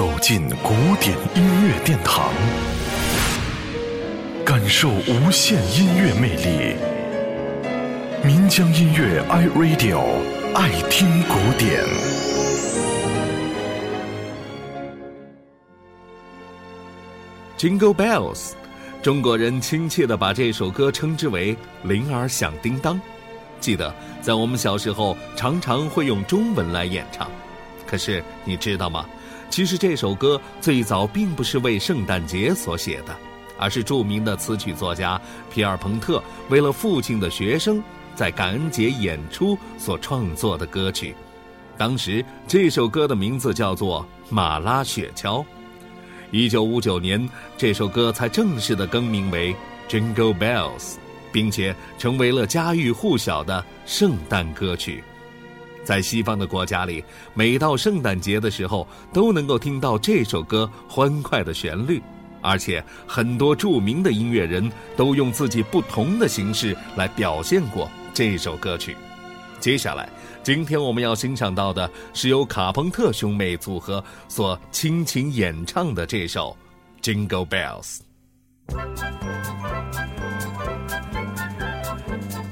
走进古典音乐殿堂，感受无限音乐魅力。民江音乐 iRadio 爱听古典。Jingle Bells，中国人亲切的把这首歌称之为“铃儿响叮当”。记得在我们小时候，常常会用中文来演唱。可是你知道吗？其实这首歌最早并不是为圣诞节所写的，而是著名的词曲作家皮尔彭特为了父亲的学生在感恩节演出所创作的歌曲。当时这首歌的名字叫做《马拉雪橇》。一九五九年，这首歌才正式的更名为《Jingle Bells》，并且成为了家喻户晓的圣诞歌曲。在西方的国家里，每到圣诞节的时候，都能够听到这首歌欢快的旋律，而且很多著名的音乐人都用自己不同的形式来表现过这首歌曲。接下来，今天我们要欣赏到的是由卡朋特兄妹组合所倾情演唱的这首《Jingle Bells》。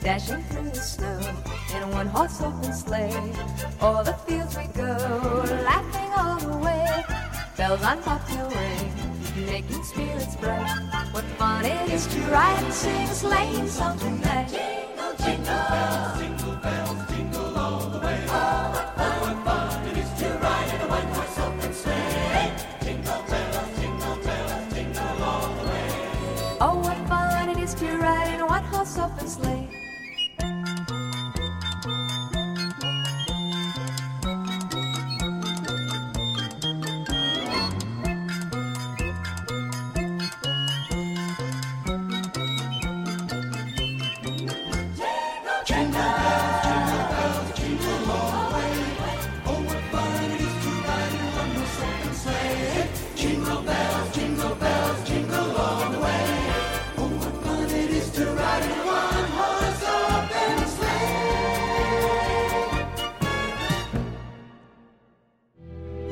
Dashing through the snow in one horse open sleigh. O'er the fields we go, laughing all the way. Bells on bobtail ring, making spirits bright. What fun it is to ride and sing sleighing song